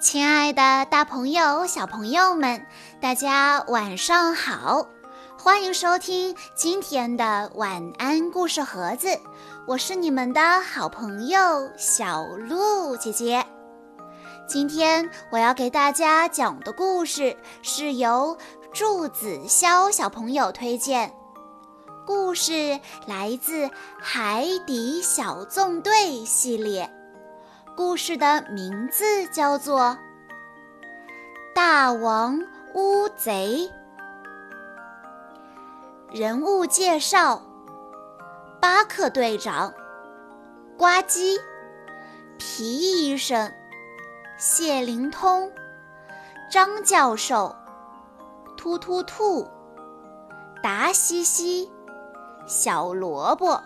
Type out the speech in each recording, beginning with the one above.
亲爱的，大朋友、小朋友们，大家晚上好！欢迎收听今天的晚安故事盒子，我是你们的好朋友小鹿姐姐。今天我要给大家讲的故事是由祝子潇小朋友推荐，故事来自《海底小纵队》系列。故事的名字叫做《大王乌贼》。人物介绍：巴克队长、呱唧、皮医生、谢灵通、张教授、突突兔、达西西、小萝卜。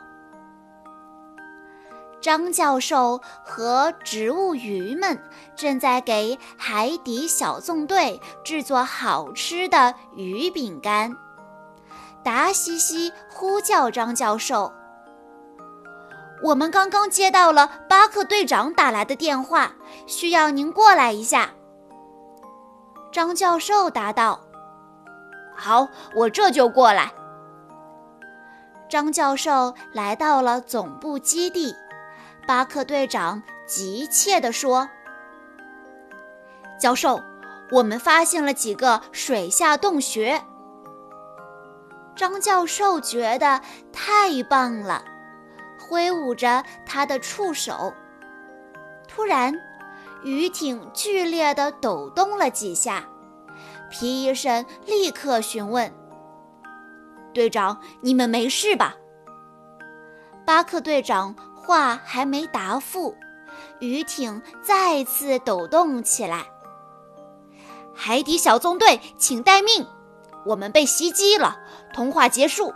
张教授和植物鱼们正在给海底小纵队制作好吃的鱼饼干。达西西呼叫张教授：“我们刚刚接到了巴克队长打来的电话，需要您过来一下。”张教授答道：“好，我这就过来。”张教授来到了总部基地。巴克队长急切地说：“教授，我们发现了几个水下洞穴。”张教授觉得太棒了，挥舞着他的触手。突然，鱼艇剧烈地抖动了几下。皮医生立刻询问：“队长，你们没事吧？”巴克队长。话还没答复，鱼艇再次抖动起来。海底小纵队，请待命！我们被袭击了。通话结束。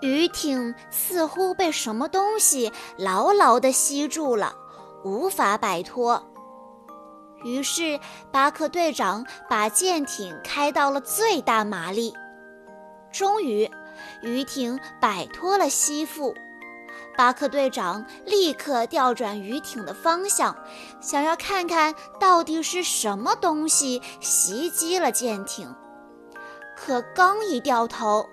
鱼艇似乎被什么东西牢牢地吸住了，无法摆脱。于是巴克队长把舰艇开到了最大马力。终于，鱼艇摆脱了吸附。巴克队长立刻调转鱼艇的方向，想要看看到底是什么东西袭击了舰艇。可刚一掉头，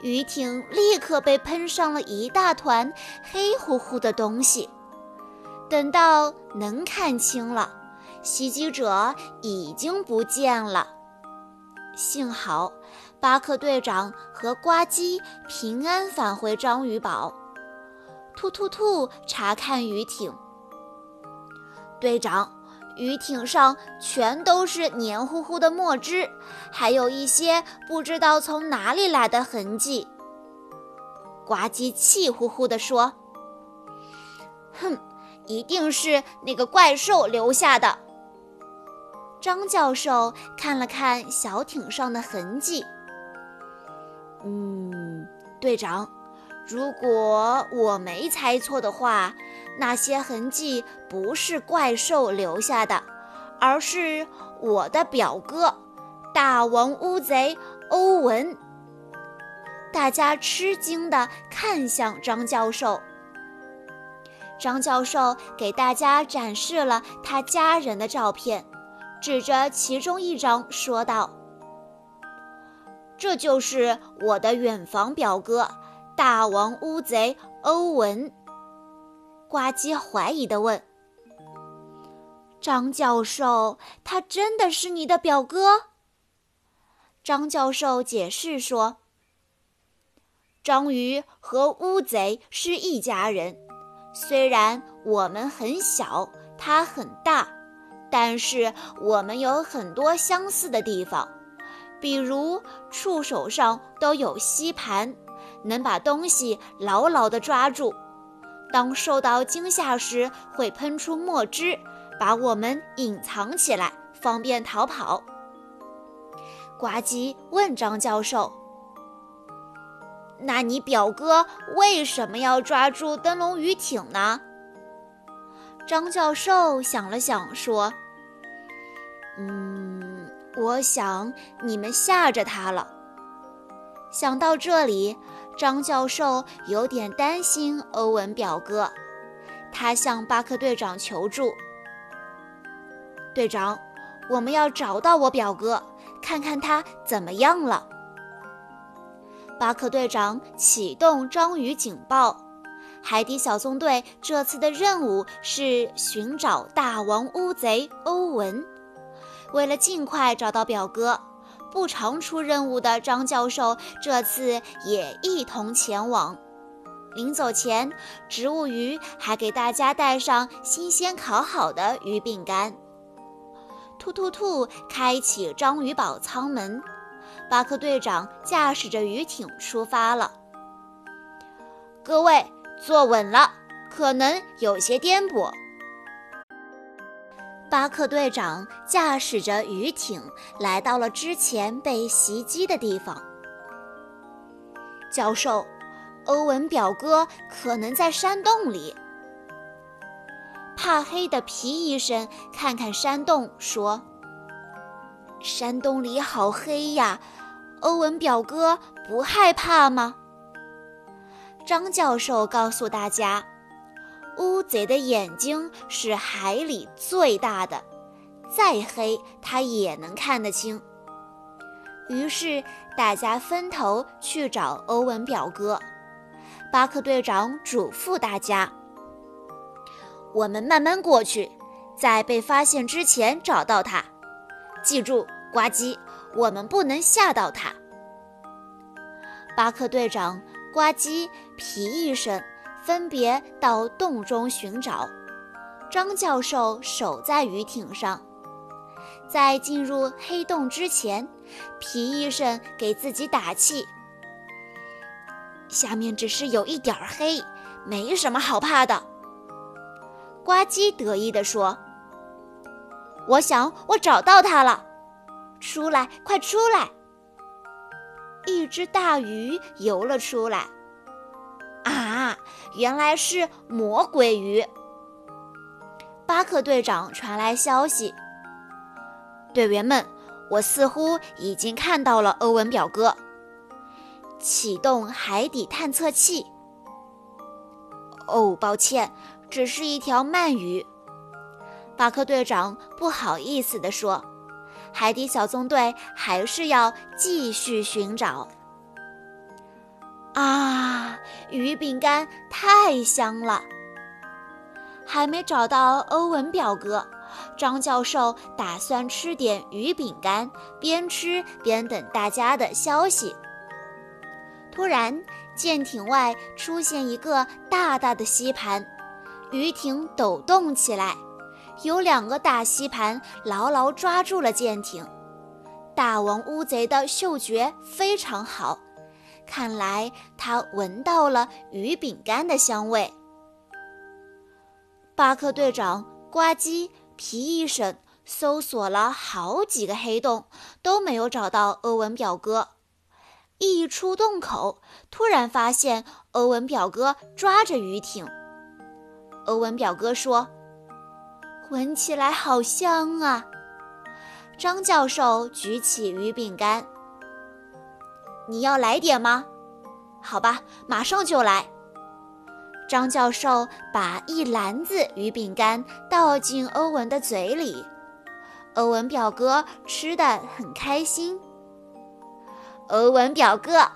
鱼艇立刻被喷上了一大团黑乎乎的东西。等到能看清了，袭击者已经不见了。幸好巴克队长和呱唧平安返回章鱼堡。突突突！查看鱼艇，队长，鱼艇上全都是黏糊糊的墨汁，还有一些不知道从哪里来的痕迹。呱唧气呼呼地说：“哼，一定是那个怪兽留下的。”张教授看了看小艇上的痕迹，嗯，队长。如果我没猜错的话，那些痕迹不是怪兽留下的，而是我的表哥，大王乌贼欧文。大家吃惊地看向张教授。张教授给大家展示了他家人的照片，指着其中一张说道：“这就是我的远房表哥。”大王乌贼欧文，呱唧怀疑地问：“张教授，他真的是你的表哥？”张教授解释说：“章鱼和乌贼是一家人，虽然我们很小，它很大，但是我们有很多相似的地方，比如触手上都有吸盘。”能把东西牢牢地抓住，当受到惊吓时会喷出墨汁，把我们隐藏起来，方便逃跑。呱唧问张教授：“那你表哥为什么要抓住灯笼鱼艇呢？”张教授想了想说：“嗯，我想你们吓着他了。”想到这里。张教授有点担心欧文表哥，他向巴克队长求助：“队长，我们要找到我表哥，看看他怎么样了。巴克队长启动章鱼警报。海底小纵队这次的任务是寻找大王乌贼欧文。为了尽快找到表哥，不常出任务的张教授这次也一同前往。临走前，植物鱼还给大家带上新鲜烤好的鱼饼干。兔兔兔！开启章鱼堡舱门，巴克队长驾驶着鱼艇出发了。各位。坐稳了，可能有些颠簸。巴克队长驾驶着鱼艇来到了之前被袭击的地方。教授，欧文表哥可能在山洞里。怕黑的皮医生看看山洞，说：“山洞里好黑呀，欧文表哥不害怕吗？”张教授告诉大家：“乌贼的眼睛是海里最大的，再黑它也能看得清。”于是大家分头去找欧文表哥。巴克队长嘱咐大家：“我们慢慢过去，在被发现之前找到他。记住，呱唧，我们不能吓到他。”巴克队长。呱唧、皮医生分别到洞中寻找，张教授守在鱼艇上。在进入黑洞之前，皮医生给自己打气：“下面只是有一点黑，没什么好怕的。”呱唧得意地说：“我想我找到它了，出来，快出来！”一只大鱼游了出来，原来是魔鬼鱼。巴克队长传来消息：“队员们，我似乎已经看到了欧文表哥。”启动海底探测器。哦，抱歉，只是一条鳗鱼。巴克队长不好意思地说。海底小纵队还是要继续寻找。啊，鱼饼干太香了！还没找到欧文表哥，张教授打算吃点鱼饼干，边吃边等大家的消息。突然，舰艇外出现一个大大的吸盘，鱼艇抖动起来。有两个大吸盘牢牢抓住了舰艇。大王乌贼的嗅觉非常好，看来他闻到了鱼饼干的香味。巴克队长、呱唧、皮医生搜索了好几个黑洞，都没有找到欧文表哥。一出洞口，突然发现欧文表哥抓着鱼艇。欧文表哥说。闻起来好香啊！张教授举起鱼饼干，你要来点吗？好吧，马上就来。张教授把一篮子鱼饼干倒进欧文的嘴里，欧文表哥吃的很开心。欧文表哥，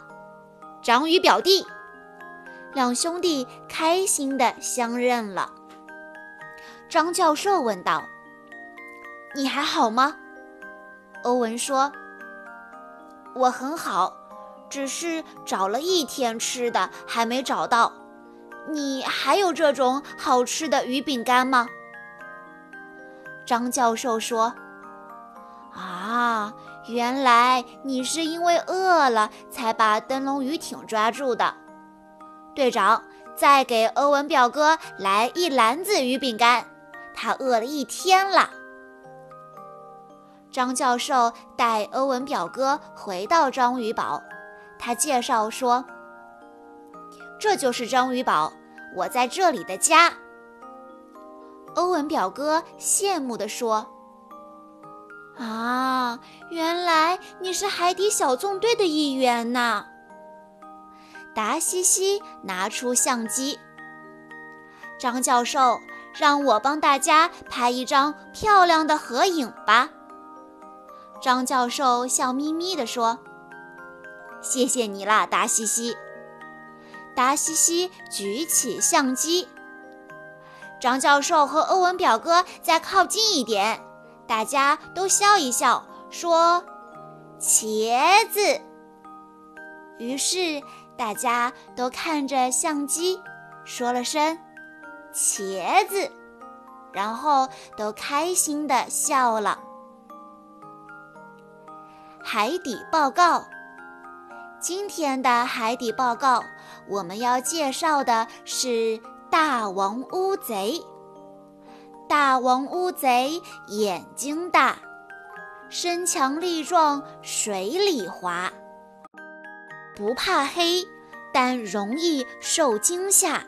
章鱼表弟，两兄弟开心的相认了。张教授问道：“你还好吗？”欧文说：“我很好，只是找了一天吃的还没找到。你还有这种好吃的鱼饼干吗？”张教授说：“啊，原来你是因为饿了才把灯笼鱼艇抓住的。队长，再给欧文表哥来一篮子鱼饼干。”他饿了一天了。张教授带欧文表哥回到章鱼堡，他介绍说：“这就是章鱼堡，我在这里的家。”欧文表哥羡慕地说：“啊，原来你是海底小纵队的一员呐！”达西西拿出相机，张教授。让我帮大家拍一张漂亮的合影吧。”张教授笑眯眯地说：“谢谢你啦，达西西。”达西西举起相机。张教授和欧文表哥再靠近一点，大家都笑一笑，说：“茄子。”于是大家都看着相机，说了声“茄子”，然后都开心地笑了。海底报告，今天的海底报告，我们要介绍的是大王乌贼。大王乌贼眼睛大，身强力壮，水里滑。不怕黑，但容易受惊吓，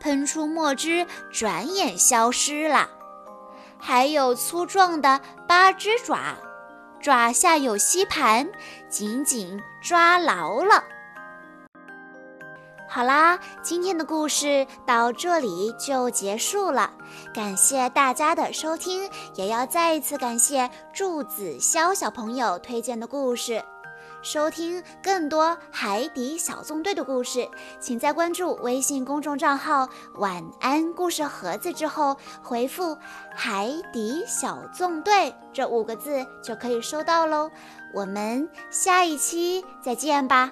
喷出墨汁，转眼消失了。还有粗壮的八只爪，爪下有吸盘，紧紧抓牢了。好啦，今天的故事到这里就结束了，感谢大家的收听，也要再一次感谢祝子潇小朋友推荐的故事。收听更多海底小纵队的故事，请在关注微信公众账号“晚安故事盒子”之后回复“海底小纵队”这五个字就可以收到喽。我们下一期再见吧。